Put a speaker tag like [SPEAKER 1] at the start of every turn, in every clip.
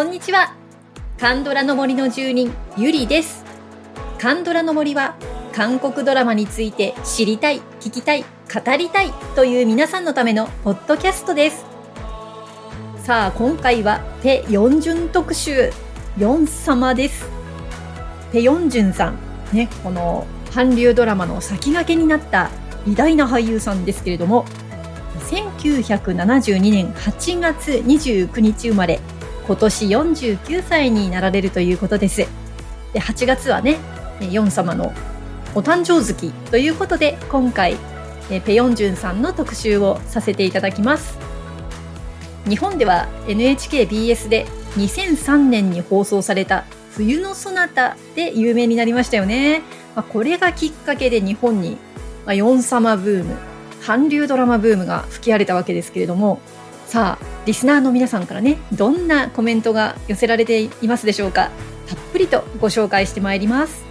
[SPEAKER 1] こんにちは。カンドラの森の住人ゆりです。カンドラの森は韓国ドラマについて知りたい聞きたい語りたいという皆さんのためのポッドキャストです。さあ今回はペ・ヨンジュン特集ヨン様です。ペ・ヨンジュンさんねこの韓流ドラマの先駆けになった偉大な俳優さんですけれども1972年8月29日生まれ今年49歳になられるということです。で8月はねヨン様のお誕生月ということで今回ペヨンジュンさんの特集をさせていただきます。日本では NHKBS で2003年に放送された冬のそなたで有名になりましたよね、まあ、これがきっかけで日本に、まあ、ヨン様ブーム韓流ドラマブームが吹き荒れたわけですけれどもさあリスナーの皆さんからねどんなコメントが寄せられていますでしょうか。たっぷりとご紹介してまいります。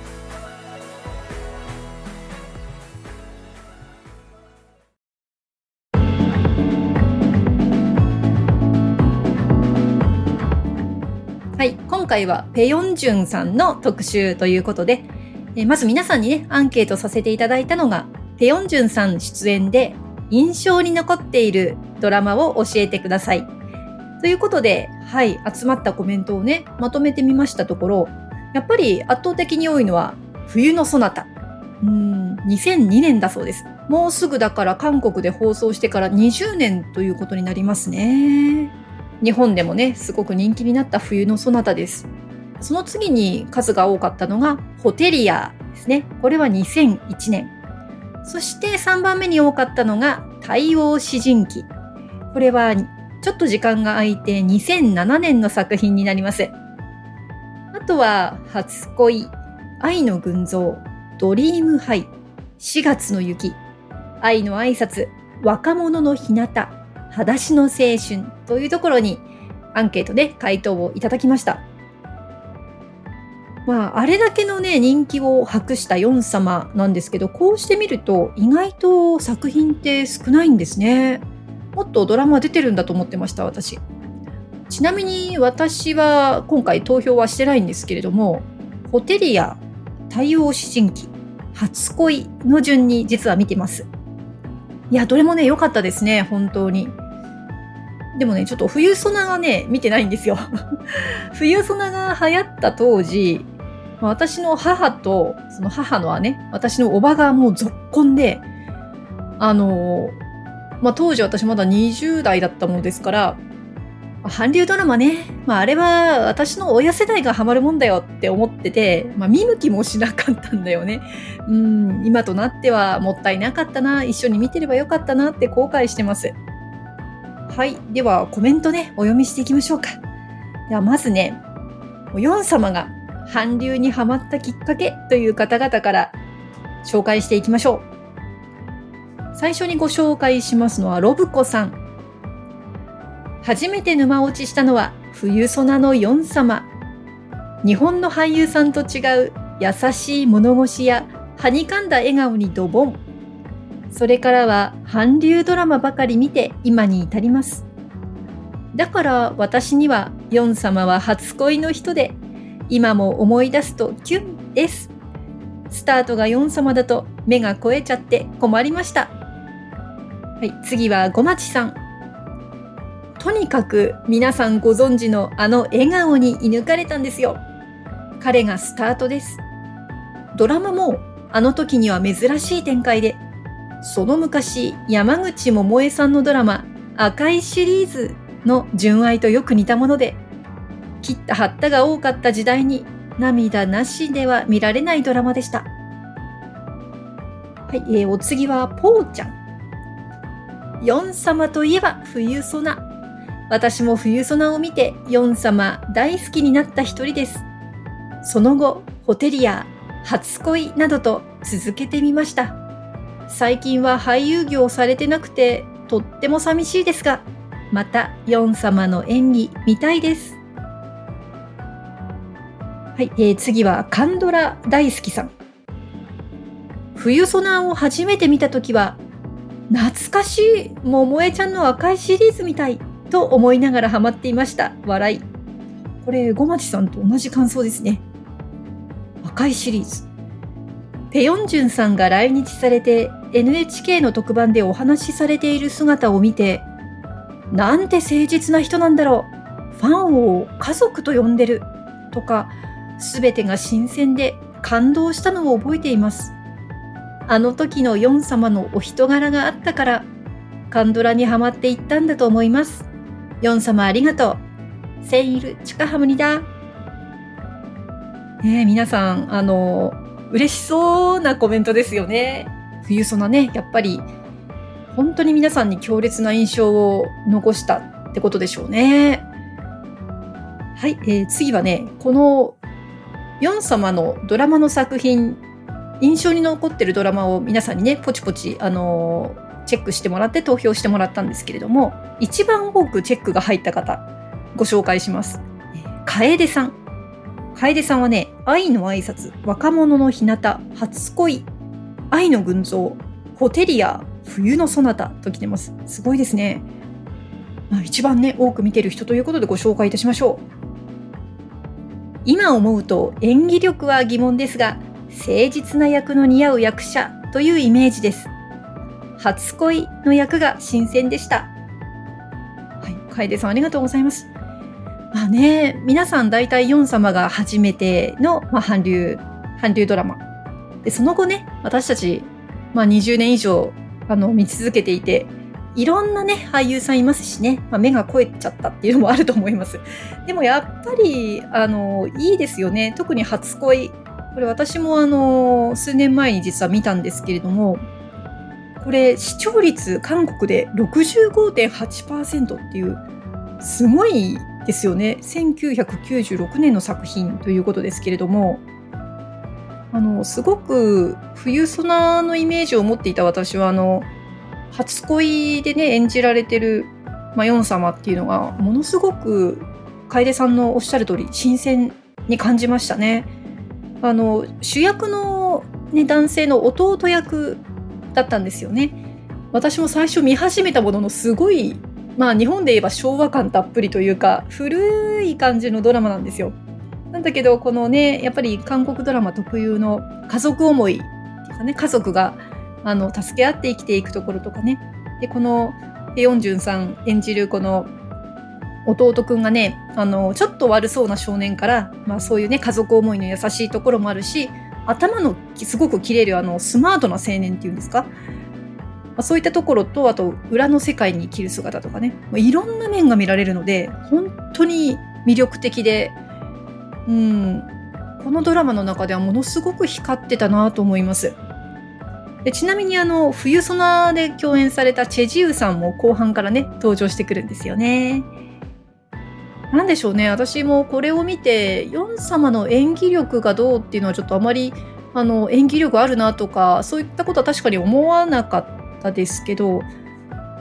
[SPEAKER 1] はい今回はペヨンジュンさんの特集ということでえまず皆さんにねアンケートさせていただいたのがペヨンジュンさん出演で印象に残っているドラマを教えてください。ということで、はい、集まったコメントをね、まとめてみましたところ、やっぱり圧倒的に多いのは、冬のそなた。うん、2002年だそうです。もうすぐだから韓国で放送してから20年ということになりますね。日本でもね、すごく人気になった冬のそなたです。その次に数が多かったのが、ホテリアですね。これは2001年。そして3番目に多かったのが、太陽詩人記。これはちょっと時間が空いて2007年の作品になります。あとは、初恋、愛の群像、ドリームハイ、4月の雪、愛の挨拶、若者の日向、裸足の青春というところにアンケートで回答をいただきました。まあ、あれだけのね、人気を博したヨン様なんですけど、こうしてみると意外と作品って少ないんですね。もっとドラマ出てるんだと思ってました、私。ちなみに私は今回投票はしてないんですけれども、ホテリア、太陽詩人記、初恋の順に実は見てます。いや、どれもね、良かったですね、本当に。でもね、ちょっと冬ソナがね、見てないんですよ。冬ソナが流行った当時、私の母と、その母の姉、私のおばがもう続婚で、あのまあ、当時私まだ20代だったものですから、韓流ドラマね、まあ、あれは私の親世代がハマるもんだよって思ってて、まあ、見向きもしなかったんだよね。うん、今となってはもったいなかったな、一緒に見てればよかったなって後悔してます。はい。では、コメントね、お読みしていきましょうか。では、まずね、ヨン様が韓流にハマったきっかけという方々から紹介していきましょう。最初にご紹介しますのはロブコさん。初めて沼落ちしたのは冬ソナのヨン様。日本の俳優さんと違う優しい物腰やはにかんだ笑顔にドボン。それからは韓流ドラマばかり見て今に至ります。だから私にはヨン様は初恋の人で今も思い出すとキュンです。スタートがヨン様だと目が肥えちゃって困りました。はい、次はごまちさん。とにかく皆さんご存知のあの笑顔に射抜かれたんですよ。彼がスタートです。ドラマもあの時には珍しい展開で、その昔山口百恵さんのドラマ赤いシリーズの純愛とよく似たもので、切った貼ったが多かった時代に涙なしでは見られないドラマでした。はい、えー、お次はぽーちゃん。ヨン様といえば冬ソナ。私も冬ソナを見てヨン様大好きになった一人です。その後、ホテリア、初恋などと続けてみました。最近は俳優業されてなくてとっても寂しいですが、またヨン様の演技見たいです。はい、えー、次はカンドラ大好きさん。冬ソナを初めて見たときは懐かしい桃江ちゃんの赤いシリーズみたいと思いながらハマっていました。笑い。これごまちさんと同じ感想ですね。赤いシリーズ。ペヨンジュンさんが来日されて NHK の特番でお話しされている姿を見てなんて誠実な人なんだろう。ファンを家族と呼んでる。とか全てが新鮮で感動したのを覚えています。あの時のヨン様のお人柄があったからカンドラにはまっていったんだと思います。ヨン様ありがとう。セイルチカハムニだ。ねえ皆さんあの嬉しそうなコメントですよね。冬ソナねやっぱり本当に皆さんに強烈な印象を残したってことでしょうね。はい、えー、次はねこのヨン様のドラマの作品印象に残ってるドラマを皆さんにねポチポチあの、チェックしてもらって投票してもらったんですけれども一番多くチェックが入った方ご紹介します。楓さん。楓さんはね愛の挨拶若者の日向初恋愛の群像ホテリア冬のそなたと来てます。すごいですね、まあ、一番ね多く見てる人ということでご紹介いたしましょう。今思うと演技力は疑問ですが誠実な役の似合う役者というイメージです。初恋の役が新鮮でした。はい楓さんありがとうございます。まあね皆さん大体ヨン様が初めての、まあ、韓流韓流ドラマ。でその後ね私たち、まあ、20年以上あの見続けていていろんなね俳優さんいますしね、まあ、目が肥えちゃったっていうのもあると思います。でもやっぱりあのいいですよね。特に初恋。これ私もあの数年前に実は見たんですけれどもこれ視聴率韓国で65.8%っていうすごいですよね。1996年の作品ということですけれどもあのすごく冬ソナのイメージを持っていた私はあの初恋でね演じられてる、まあ、ヨン様っていうのがものすごく楓さんのおっしゃる通り新鮮に感じましたね。あの主役の、ね、男性の弟役だったんですよね。私も最初見始めたもののすごいまあ日本で言えば昭和感たっぷりというか古い感じのドラマなんですよ。なんだけどこのねやっぱり韓国ドラマ特有の家族思いっていうかね家族があの助け合って生きていくところとかね。でこのペヨンジュンさん演じるこの弟くんがねあのちょっと悪そうな少年から、まあ、そういうね家族思いの優しいところもあるし頭のすごく切れるあのスマートな青年っていうんですか、まあ、そういったところとあと裏の世界に生きる姿とかね、まあ、いろんな面が見られるので本当に魅力的でうん、このドラマの中ではものすごく光ってたなと思います。でちなみにあの冬ソナで共演されたチェジウさんも後半からね登場してくるんですよね。なんでしょうね私もこれを見てヨン様の演技力がどうっていうのはちょっとあまりあの演技力あるなとかそういったことは確かに思わなかったですけど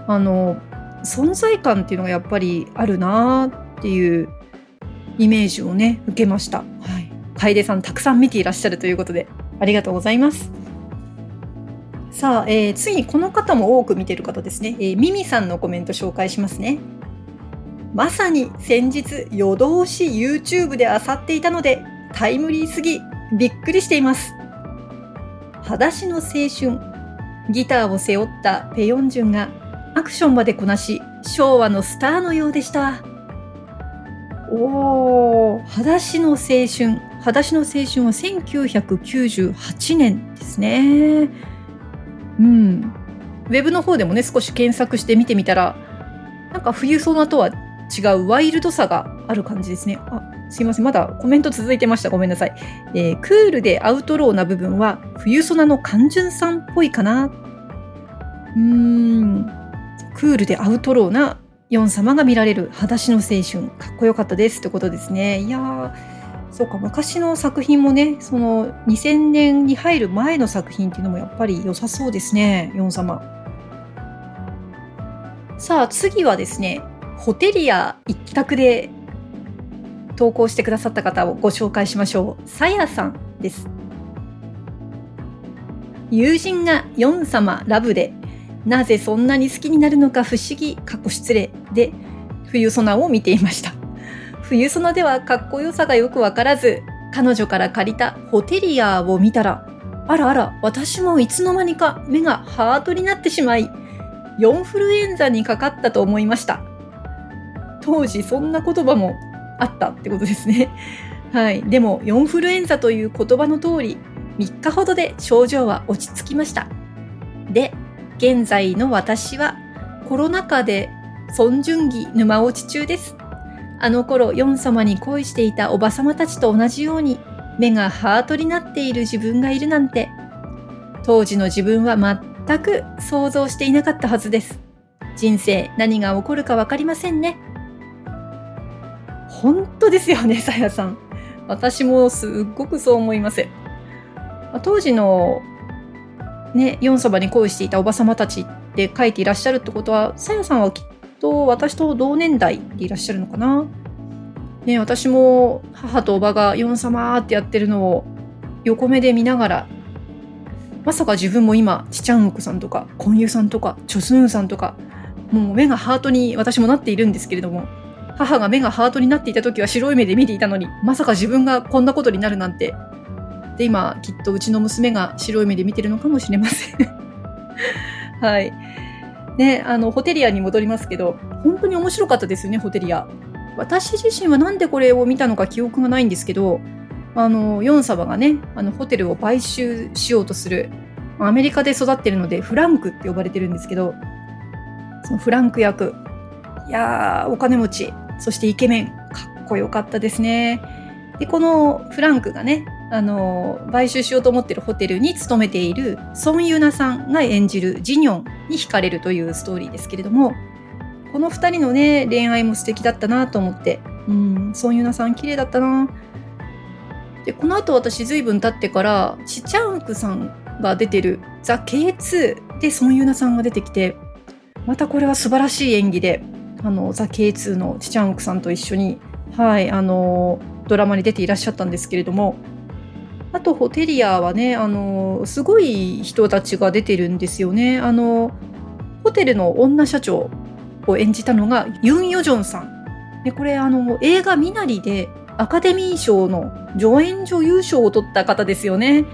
[SPEAKER 1] あの存在感っていうのがやっぱりあるなっていうイメージをね受けました。はい、楓さんたくさん見ていらっしゃるということでありがとうございます。さあ、えー、次この方も多く見てる方ですね、えー、ミミさんのコメント紹介しますね。まさに先日夜通し YouTube で漁っていたのでタイムリーすぎびっくりしています。裸足の青春ギターを背負ったペヨンジュンがアクションまでこなし昭和のスターのようでした。おお、裸足の青春。裸足の青春は1998年ですね。うん。ウェブの方でもね、少し検索して見てみたら、なんか冬ソナとは違うワイルドさがある感じですね。あ、すいません。まだコメント続いてました。ごめんなさい。えー、クールでアウトローな部分は冬ソナの単純さんっぽいかな。うーん。クールでアウトローなヨン様が見られる裸足の青春かっこよかったですってことですねいやーそうか昔の作品もねその2000年に入る前の作品っていうのもやっぱり良さそうですねヨン様。さあ次はですねホテリア一択で投稿してくださった方をご紹介しましょう。さやさんです。友人がヨン様ラブでなぜそんなに好きになるのか不思議、過去失礼で、冬ソナを見ていました。冬ソナではかっこよさがよくわからず、彼女から借りたホテリアを見たら、あらあら、私もいつの間にか目がハートになってしまい、4フルエンザにかかったと思いました。当時そんな言葉もあったってことですね。はい。でも、4フルエンザという言葉の通り、3日ほどで症状は落ち着きました。で、現在の私はコロナ禍で孫順義沼落ち中です。あの頃、ヨン様に恋していたおばさまたちと同じように、目がハートになっている自分がいるなんて、当時の自分は全く想像していなかったはずです。人生何が起こるかわかりませんね。本当ですよね、さやさん。私もすっごくそう思います。当時のね、ヨン様に恋していたおばさまたちって書いていらっしゃるってことは、さやさんはきっと私と同年代でいらっしゃるのかな？ね、私も母とおばがヨン様ってやってるのを横目で見ながら、まさか自分も今、チチャンウクさんとか、コンユさんとか、チョスンさんとか、もう目がハートに私もなっているんですけれども、母が目がハートになっていた時は白い目で見ていたのに、まさか自分がこんなことになるなんて。で、今、きっとうちの娘が白い目で見てるのかもしれません。はい。ね、あの、ホテリアに戻りますけど、本当に面白かったですよね、ホテリア。私自身はなんでこれを見たのか記憶がないんですけど、あの、ヨン様がね、あの、ホテルを買収しようとする、アメリカで育ってるので、フランクって呼ばれてるんですけど、そのフランク役、いやー、お金持ち、そしてイケメン、かっこよかったですね。で、このフランクがね、あの、買収しようと思ってるホテルに勤めているソン・ユナさんが演じるジニョンに惹かれるというストーリーですけれども、この二人のね、恋愛も素敵だったなと思って、うん、ソン・ユナさん綺麗だったな。で、この後私随分経ってから、チチャンクさんが出てるザ・ K2 でソン・ユナさんが出てきて、またこれは素晴らしい演技で、あの、ザ・ K2 のチチャンクさんと一緒に、はい、あの、ドラマに出ていらっしゃったんですけれども、あと、ホテリアはね、あの、すごい人たちが出てるんですよね。あの、ホテルの女社長を演じたのがユン・ヨジョンさん。で、これ、あの、映画ミナリでアカデミー賞の助演女優賞を取った方ですよね。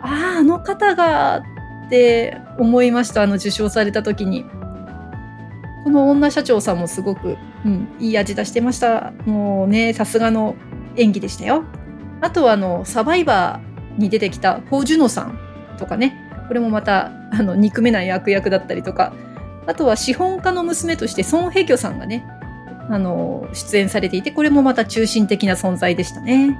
[SPEAKER 1] ああ、あの方がって思いました。あの、受賞された時に。この女社長さんもすごく、うん、いい味出してました。もうね、さすがの演技でしたよ。あとはあの、サバイバーに出てきたポー・ジュノさんとかね、これもまた、あの、憎めない悪役だったりとか、あとは資本家の娘としてソン・ヘキョさんがね、あの、出演されていて、これもまた中心的な存在でしたね。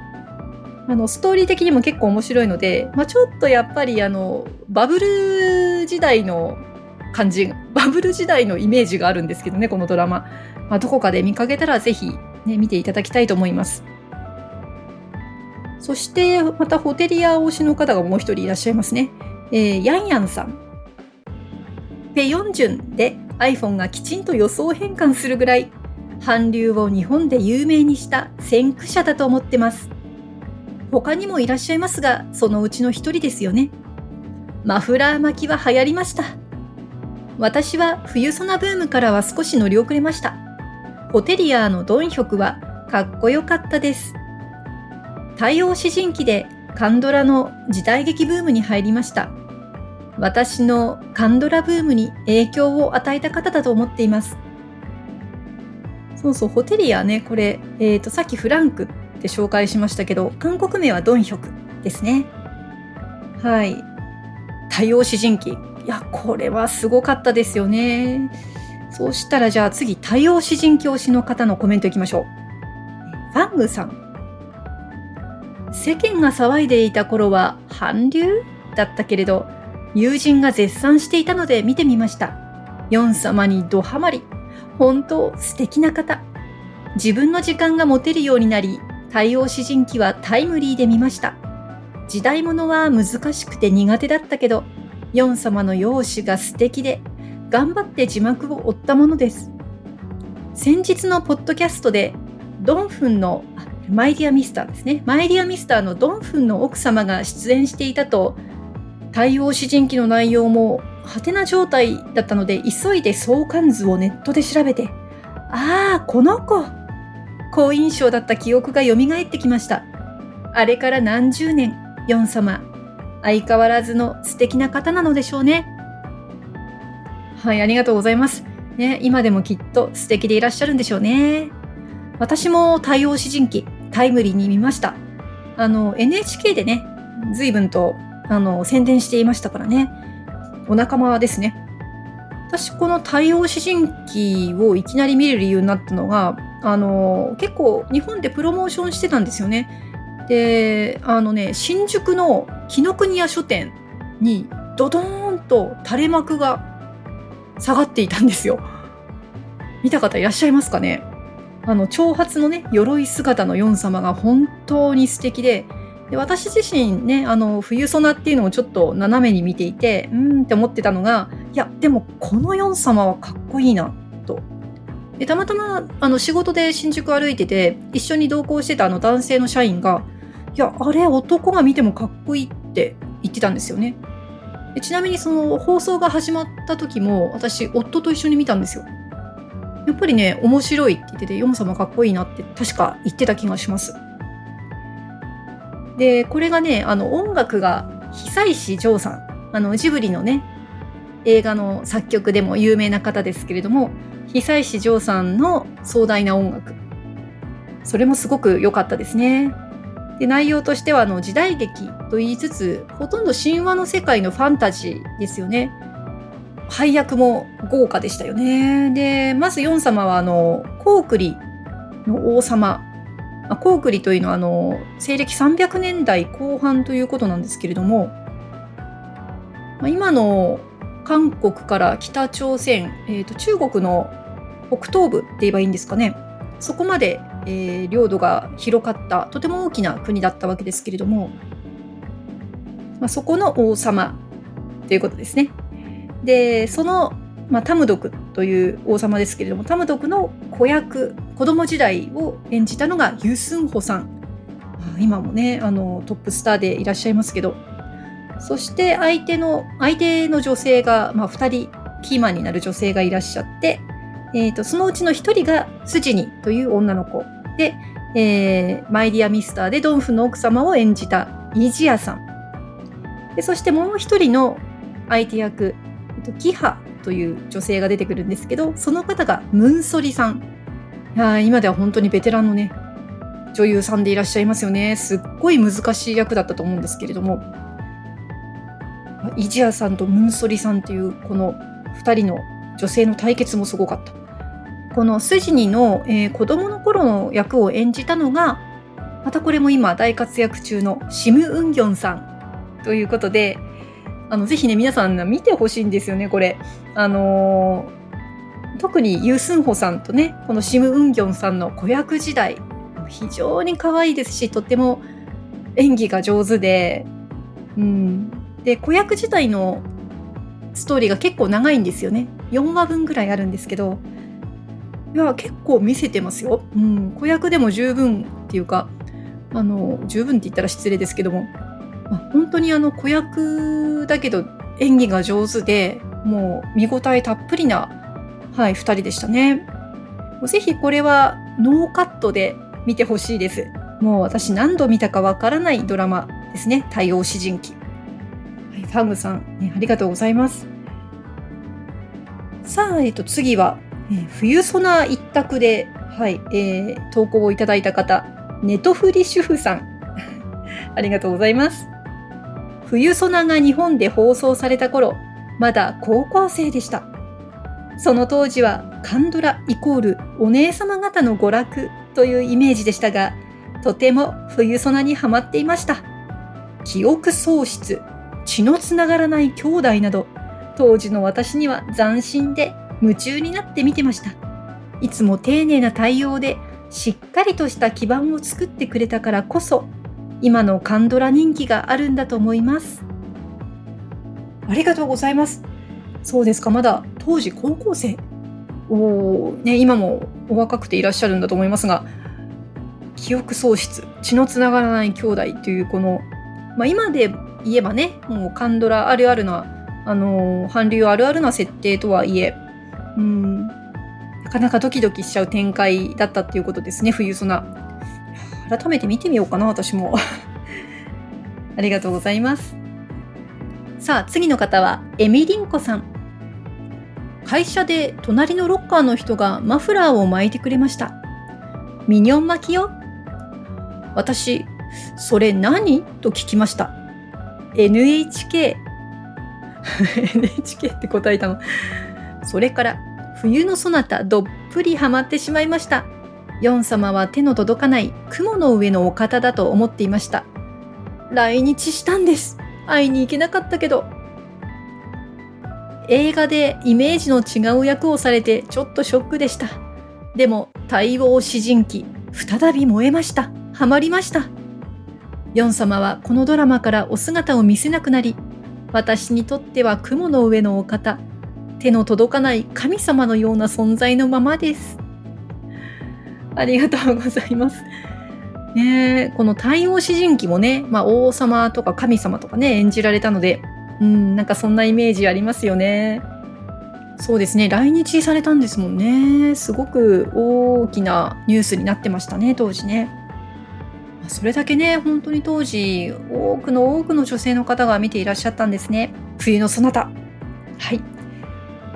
[SPEAKER 1] あの、ストーリー的にも結構面白いので、まあ、ちょっとやっぱりあの、バブル時代の感じ、バブル時代のイメージがあるんですけどね、このドラマ。まあ、どこかで見かけたらぜひ、ね、見ていただきたいと思います。そして、またホテリア推しの方がもう一人いらっしゃいますね。えー、ヤンヤンさん。ペヨンジュンで iPhone がきちんと予想変換するぐらい、韓流を日本で有名にした先駆者だと思ってます。他にもいらっしゃいますが、そのうちの一人ですよね。マフラー巻きは流行りました。私は冬ソナブームからは少し乗り遅れました。ホテリアのドンヒョクはかっこよかったです。太陽詩人記でカンドラの時代劇ブームに入りました。私のカンドラブームに影響を与えた方だと思っています。そうそう、ホテリアね、これ、えっ、ー、と、さっきフランクって紹介しましたけど、韓国名はドンヒョクですね。はい。太陽詩人記。いや、これはすごかったですよね。そうしたらじゃあ次、多様詩人教師の方のコメントいきましょう。ファングさん。世間が騒いでいた頃は韓流？だったけれど、友人が絶賛していたので見てみました。ヨン様にドハマり。本当素敵な方。自分の時間が持てるようになり、対応詩人記はタイムリーで見ました。時代物は難しくて苦手だったけど、ヨン様の容姿が素敵で、頑張って字幕を追ったものです。先日のポッドキャストで、ドンフンの、マイディアミスターですね。マイディアミスターのドンフンの奥様が出演していたと、対応詩人記の内容も、ハテな状態だったので、急いで相関図をネットで調べて、ああ、この子好印象だった記憶が蘇ってきました。あれから何十年、ヨン様。相変わらずの素敵な方なのでしょうね。はい、ありがとうございます。ね、今でもきっと素敵でいらっしゃるんでしょうね。私も太陽詩人記、タイムリーに見ました。あの、NHK でね、随分と、あの、宣伝していましたからね。お仲間ですね。私、この太陽詩人記をいきなり見る理由になったのが、あの、結構日本でプロモーションしてたんですよね。で、あのね、新宿の紀ノ国屋書店にドドーンと垂れ幕が下がっていたんですよ。見た方いらっしゃいますかね？あの、長髪のね、鎧姿のヨン様が本当に素敵で、で私自身ね、あの、冬ソナっていうのをちょっと斜めに見ていて、うんって思ってたのが、いや、でもこのヨン様はかっこいいな、と。で、たまたま、あの、仕事で新宿歩いてて、一緒に同行してたあの男性の社員が、いや、あれ、男が見てもかっこいいって言ってたんですよね。ちなみにその放送が始まった時も私夫と一緒に見たんですよやっぱりね面白いって言っててヨモ様かっこいいなって確か言ってた気がします。でこれがねあの音楽が久石譲さん。あのジブリのね映画の作曲でも有名な方ですけれども久石譲さんの壮大な音楽。それもすごく良かったですね。で内容としてはあの時代劇と言いつつほとんど神話の世界のファンタジーですよね。配役も豪華でしたよね。でまずヨン様はあのコウクリの王様コウクリというのはあの西暦300年代後半ということなんですけれどもま今の韓国から北朝鮮、えーと中国の北東部って言えばいいんですかねそこまでえー、領土が広かったとても大きな国だったわけですけれども、まあ、そこの王様ということですね。でその、まあ、タムドクという王様ですけれどもタムドクの子役子供時代を演じたのがユスンホさん。今もねあのトップスターでいらっしゃいますけど。そして相手の相手の女性が、まあ、2人キーマンになる女性がいらっしゃってえーと、そのうちの1人がスジニという女の子。で、えー、マイディア・ミスターでドンフの奥様を演じたイジアさん。でそしてもう1人の相手役、キハという女性が出てくるんですけどその方がムンソリさん。いや今では本当にベテランのね女優さんでいらっしゃいますよね。すっごい難しい役だったと思うんですけれども。イジアさんとムンソリさんというこの2人の女性の対決もすごかった。このスジニの、えー、子供の頃の役を演じたのが、またこれも今大活躍中のシム・ウンギョンさんということで、あの、ぜひね、皆さん見てほしいんですよね、これ。あのー、特にユースンホさんとね、このシム・ウンギョンさんの子役時代、非常に可愛いですし、とっても演技が上手で、うん。で、子役時代のストーリーが結構長いんですよね。4話分ぐらいあるんですけど、いや結構見せてますよ、うん、子役でも十分っていうかあの十分って言ったら失礼ですけども、まあ、本当にあの子役だけど演技が上手でもう見応えたっぷりな、はい、2人でしたね。ぜひこれはノーカットで見てほしいです。もう私何度見たかわからないドラマですね。太陽詩人記、はい、ファングさん、ね、ありがとうございます。さあ、えっと、次はえー、冬ソナ一択で、はい、えー、投稿をいただいた方、ネトフリ主婦さん。ありがとうございます。冬ソナが日本で放送された頃、まだ高校生でした。その当時はカンドライコールお姉様方の娯楽というイメージでしたが、とても冬ソナにはまっていました。記憶喪失、血のつながらない兄弟など、当時の私には斬新で夢中になって見てました。いつも丁寧な対応でしっかりとした基盤を作ってくれたからこそ今のカンドラ人気があるんだと思います。ありがとうございます。そうですか、まだ当時高校生。おね、今もお若くていらっしゃるんだと思いますが、記憶喪失、血のつながらない兄弟というこの、まあ、今で言えばね、もうカンドラあるあるな、あの、韓流あるあるな設定とはいえ、うん、なかかなかドキドキしちゃう展開だったっていうことですね、冬ソナ。改めて見てみようかな、私も。ありがとうございます。さあ、次の方は、エミリンコさん。会社で隣のロッカーの人がマフラーを巻いてくれました。ミニョン巻きよ。私、それ何？と聞きました。NHK。NHK って答えたの。それから、冬のそなたどっぷりハマってしまいました。ヨン様は手の届かない雲の上のお方だと思っていました。来日したんです。会いに行けなかったけど。映画でイメージの違う役をされてちょっとショックでした。でも、対応詩人記、再び燃えました。ハマりました。ヨン様はこのドラマからお姿を見せなくなり、私にとっては雲の上のお方、手の届かない神様のような存在のままです。ありがとうございます。ねこの太陽詩人記もね、まあ、王様とか神様とかね、演じられたので、うん、なんかそんなイメージありますよね。そうですね、来日されたんですもんね。すごく大きなニュースになってましたね、当時ね。それだけね、本当に当時、多くの多くの女性の方が見ていらっしゃったんですね。冬のそなた。はい。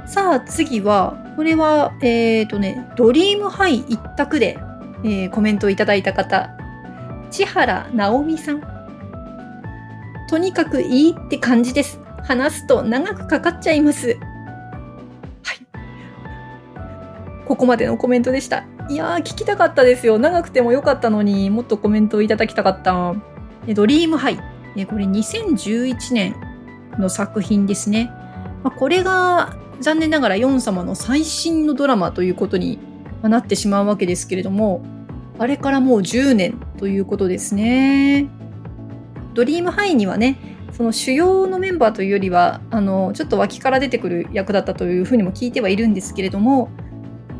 [SPEAKER 1] さあ、次は、これは、えっ、ー、とね、ドリームハイ一択で、えー、コメントをいただいた方、千原直美さん。とにかくいいって感じです。話すと長くかかっちゃいます。はい。ここまでのコメントでした。いやー、聞きたかったですよ。長くてもよかったのにもっとコメントをいただきたかった。ドリームハイ。これ2011年の作品ですね。これが残念ながらヨン様の最新のドラマということになってしまうわけですけれども、あれからもう10年ということですね。ドリームハイにはね、その主要のメンバーというよりは、あの、ちょっと脇から出てくる役だったというふうにも聞いてはいるんですけれども、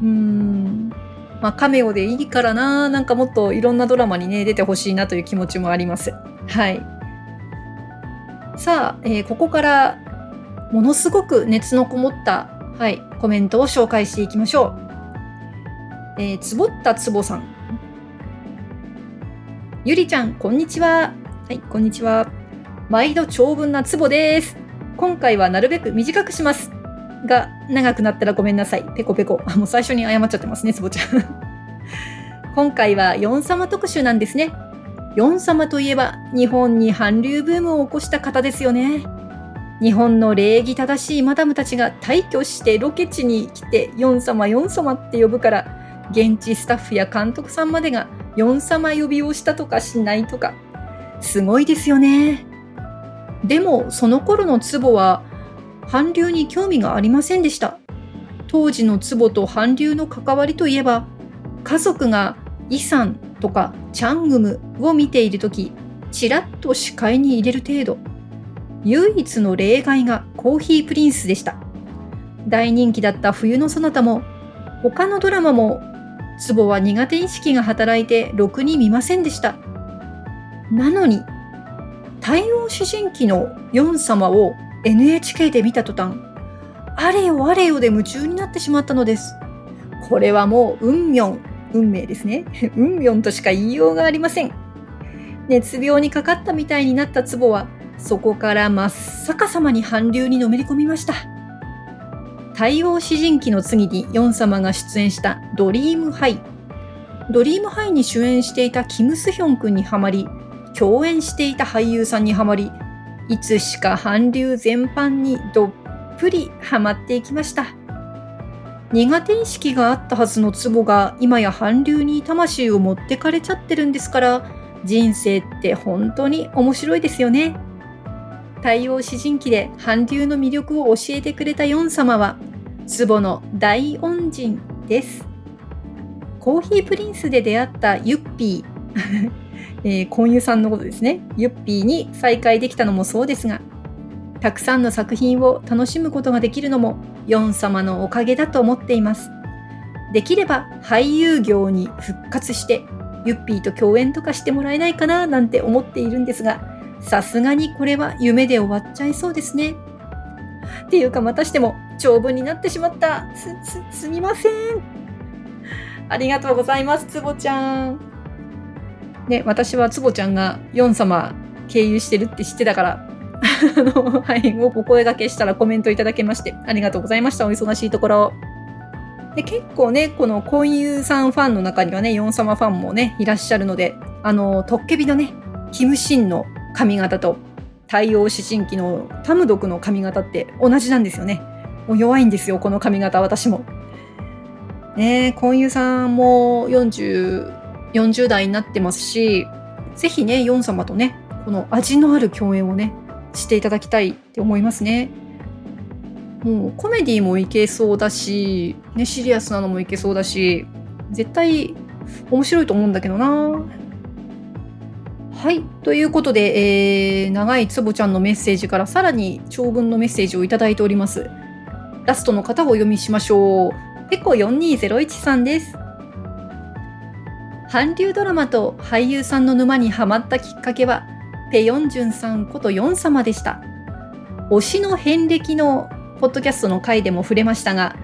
[SPEAKER 1] うーん、まあ、カメオでいいからな、なんかもっといろんなドラマにね、出てほしいなという気持ちもあります。はい。さあ、えー、ここからものすごく熱のこもった、はい、コメントを紹介していきましょう。えー、つぼったつぼさん。ゆりちゃん、こんにちは。はい、こんにちは。毎度長文なつぼです。今回はなるべく短くします。が、長くなったらごめんなさい。ペコペコ。あ、もう最初に謝っちゃってますね、つぼちゃん。今回はヨン様特集なんですね。ヨン様といえば、日本に韓流ブームを起こした方ですよね。日本の礼儀正しいマダムたちが退去してロケ地に来て、ヨン様ヨン様って呼ぶから、現地スタッフや監督さんまでがヨン様呼びをしたとかしないとか、すごいですよね。でも、その頃の壺は、韓流に興味がありませんでした。当時の壺と韓流の関わりといえば、家族がイサンとかチャングムを見ているとき、ちらっと視界に入れる程度。唯一の例外がコーヒープリンスでした。大人気だった冬のそなたも、他のドラマも、ツボは苦手意識が働いてろくに見ませんでした。なのに、太陽主人記のヨン様を NHK で見た途端、あれよあれよで夢中になってしまったのです。これはもう運命、運命ですね。運命としか言いようがありません。熱病にかかったみたいになったツボは、そこから真っ逆さまに韓流にのめり込みました。太王四神記の次にヨン様が出演したドリームハイ。ドリームハイに主演していたキム・スヒョン君にはまり、共演していた俳優さんにはまり、いつしか韓流全般にどっぷりハマっていきました。苦手意識があったはずのツボが今や韓流に魂を持ってかれちゃってるんですから、人生って本当に面白いですよね。太陽詩人記で韓流の魅力を教えてくれたヨン様は、壺の大恩人です。コーヒープリンスで出会ったユッピー、えー、婚友さんのことですね。ユッピーに再会できたのもそうですが、たくさんの作品を楽しむことができるのも、ヨン様のおかげだと思っています。できれば俳優業に復活して、ユッピーと共演とかしてもらえないかななんて思っているんですが、さすがにこれは夢で終わっちゃいそうですね。っていうかまたしても長文になってしまった。す、す、すみません。ありがとうございます、つぼちゃん。ね、私はつぼちゃんがヨン様経由してるって知ってたから、あの、はい、お声掛けしたらコメントいただけまして、ありがとうございました。お忙しいところ。で、結構ね、この婚友さんファンの中にはね、ヨン様ファンもね、いらっしゃるので、あの、トッケビのね、キムシンの髪型と、太陽思春期のタムドクの髪型って同じなんですよね。もう弱いんですよ、この髪型、私も。ね婚友さんも40、40代になってますし、ぜひね、ヨン様とね、この味のある共演をね、していただきたいって思いますね。もうコメディもいけそうだし、ね、シリアスなのもいけそうだし、絶対面白いと思うんだけどな。はい。ということで、えー、長いつぼちゃんのメッセージからさらに長文のメッセージをいただいております。ラストの方をお読みしましょう。ペコ4201さんです。韓流ドラマと俳優さんの沼にはまったきっかけは、ペヨンジュンさんことヨン様でした。推しの遍歴のポッドキャストの回でも触れましたが、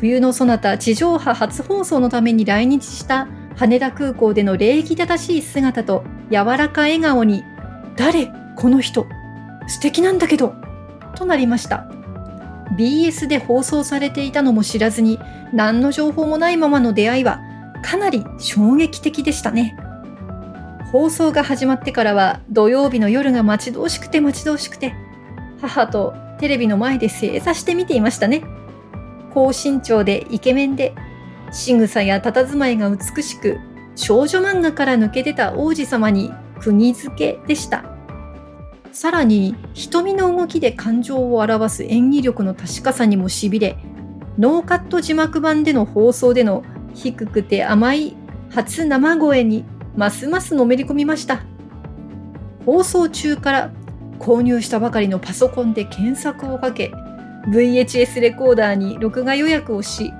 [SPEAKER 1] 冬のそなた地上波初放送のために来日した羽田空港での礼儀正しい姿と柔らか笑顔に、誰この人素敵なんだけどとなりました。BS で放送されていたのも知らずに、何の情報もないままの出会いは、かなり衝撃的でしたね。放送が始まってからは土曜日の夜が待ち遠しくて待ち遠しくて、母とテレビの前で正座して見ていましたね。高身長でイケメンで、仕草や佇まいが美しく、少女漫画から抜け出た王子様に釘付けでした。さらに、瞳の動きで感情を表す演技力の確かさにもしびれ、ノーカット字幕版での放送での低くて甘い初生声にますますのめり込みました。放送中から購入したばかりのパソコンで検索をかけ、VHS レコーダーに録画予約をし、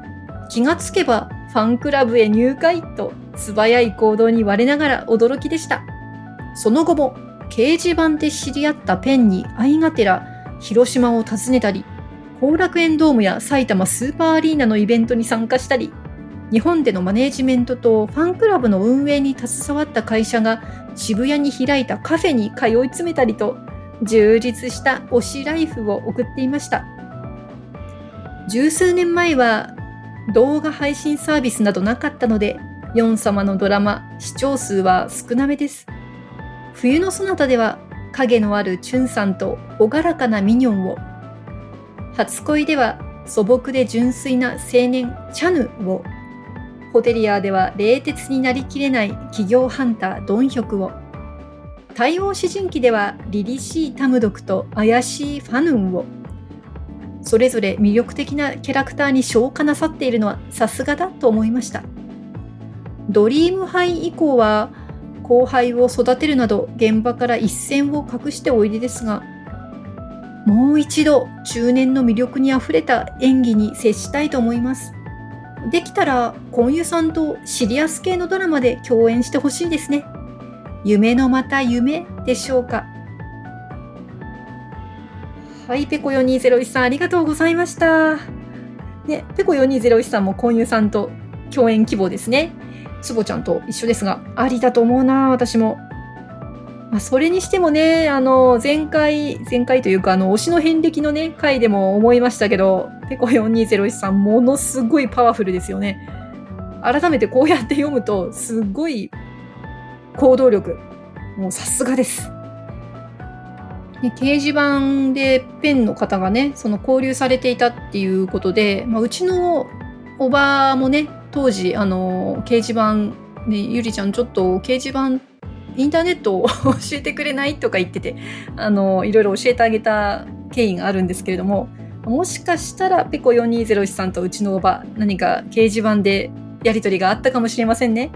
[SPEAKER 1] 気がつけばファンクラブへ入会と素早い行動に我ながら驚きでした。その後も掲示板で知り合ったペンに愛がてら広島を訪ねたり、後楽園ドームや埼玉スーパーアリーナのイベントに参加したり、日本でのマネージメントとファンクラブの運営に携わった会社が渋谷に開いたカフェに通い詰めたりと、充実した推しライフを送っていました。十数年前は動画配信サービスなどなかったので、ヨン様のドラマ視聴数は少なめです。冬のそなたでは影のあるチュンさんと朗らかなミニョンを、初恋では素朴で純粋な青年チャヌを、ホテリアでは冷徹になりきれない企業ハンタードンヒョクを、太陽詩人記では凛々しいタムドクと怪しいファヌンを、それぞれ魅力的なキャラクターに昇華なさっているのはさすがだと思いました。ドリームハイ以降は後輩を育てるなど現場から一線を画しておいでですが、もう一度中年の魅力にあふれた演技に接したいと思います。できたら、コンユさんとシリアス系のドラマで共演してほしいですね。夢のまた夢でしょうか。はい、ペコ4201さんありがとうございました。ね、ペコ4201さんもコンユさんと共演希望ですね。つぼちゃんと一緒ですが、ありだと思うな、私も。まあ、それにしてもね、あの、前回、前回というか、あの、推しの遍歴のね、回でも思いましたけど、ペコ4201さん、ものすごいパワフルですよね。改めてこうやって読むと、すごい行動力。もうさすがです。ね、掲示板でペンの方がね、その交流されていたっていうことで、まあ、うちのおばもね、当時、あの、掲示板、ね、ゆりちゃんちょっと掲示板、インターネットを 教えてくれないとか言ってて、あの、いろいろ教えてあげた経緯があるんですけれども、もしかしたら、ペコ4201さんとうちのおば、何か掲示板でやりとりがあったかもしれませんね。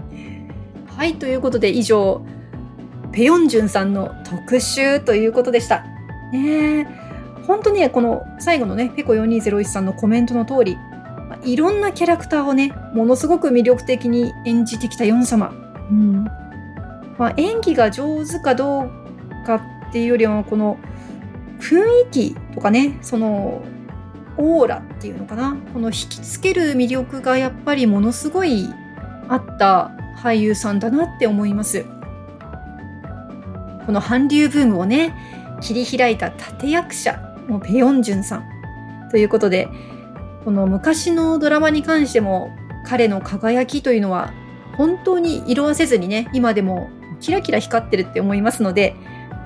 [SPEAKER 1] はい、ということで以上、ペヨンジュンさんの特集ということでした。ね、本当ね、この最後のね、ペコ4201さんのコメントの通り、いろんなキャラクターをね、ものすごく魅力的に演じてきたヨン様。うん。まあ、演技が上手かどうかっていうよりは、この雰囲気とかね、その、オーラっていうのかな。この引きつける魅力がやっぱりものすごいあった俳優さんだなって思いますこの韓流ブームをね切り開いた立役者もペヨンジュンさんということでこの昔のドラマに関しても彼の輝きというのは本当に色あせずにね今でもキラキラ光ってるって思いますので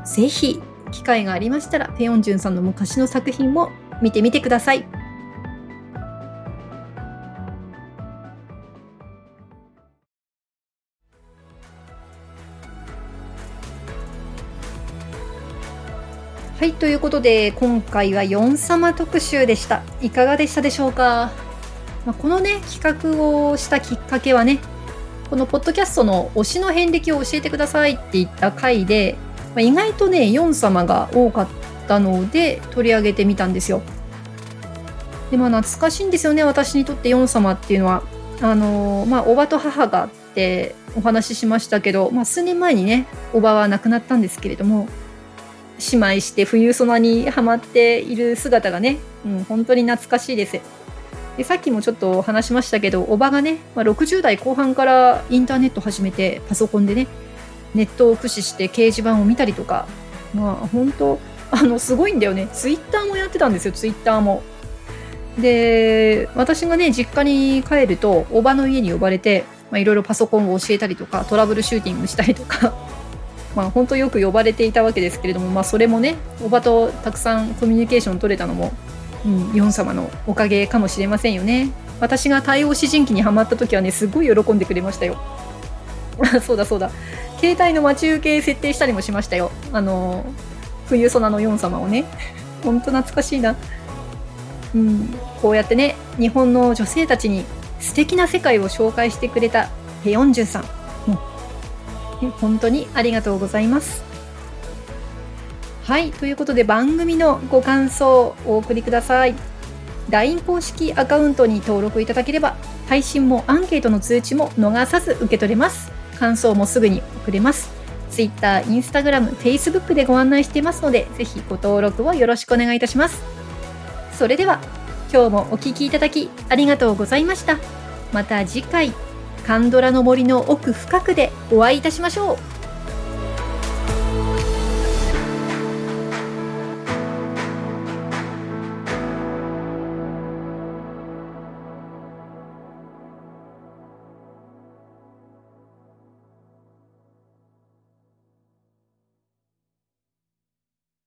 [SPEAKER 1] ぜひ機会がありましたらペヨンジュンさんの昔の作品も見てみてください。はい、ということで今回はヨン様特集でした。いかがでしたでしょうか、まあ、このね企画をしたきっかけはねこのポッドキャストの推しの遍歴を教えてくださいって言った回で、まあ、意外とねヨン様が多かったので取り上げてみたんですよ。でまあ懐かしいんですよね私にとってヨン様っていうのは。あのまあおばと母がってお話ししましたけど、まあ、数年前にねおばは亡くなったんですけれども姉妹して冬ソナにはまっている姿がね、うん、本当に懐かしいです。でさっきもちょっと話しましたけど、おばがね、まあ、60代後半からインターネット始めて、パソコンでね、ネットを駆使して掲示板を見たりとか、まあ本当、あの、すごいんだよね。ツイッターもやってたんですよ、ツイッターも。で、私がね、実家に帰ると、おばの家に呼ばれて、いろいろパソコンを教えたりとか、トラブルシューティングしたりとか、まあ、本当よく呼ばれていたわけですけれども、まあ、それもねおばとたくさんコミュニケーション取れたのも、うん、ヨン様のおかげかもしれませんよね。私が対応詩人記にはまった時はねすごい喜んでくれましたよ。そうだそうだ。携帯の待ち受け設定したりもしましたよ。あの冬ソナのヨン様をね。本当懐かしいな。うんこうやってね日本の女性たちに素敵な世界を紹介してくれたペヨンジュンさん。本当にありがとうございます。はい、ということで番組のご感想をお送りください。LINE 公式アカウントに登録いただければ、配信もアンケートの通知も逃さず受け取れます。感想もすぐに送れます。Twitter、Instagram、Facebook でご案内していますので、ぜひご登録をよろしくお願いいたします。それでは、今日もお聴きいただきありがとうございました。また次回。カンドラの森の奥深くでお会いいたしましょう。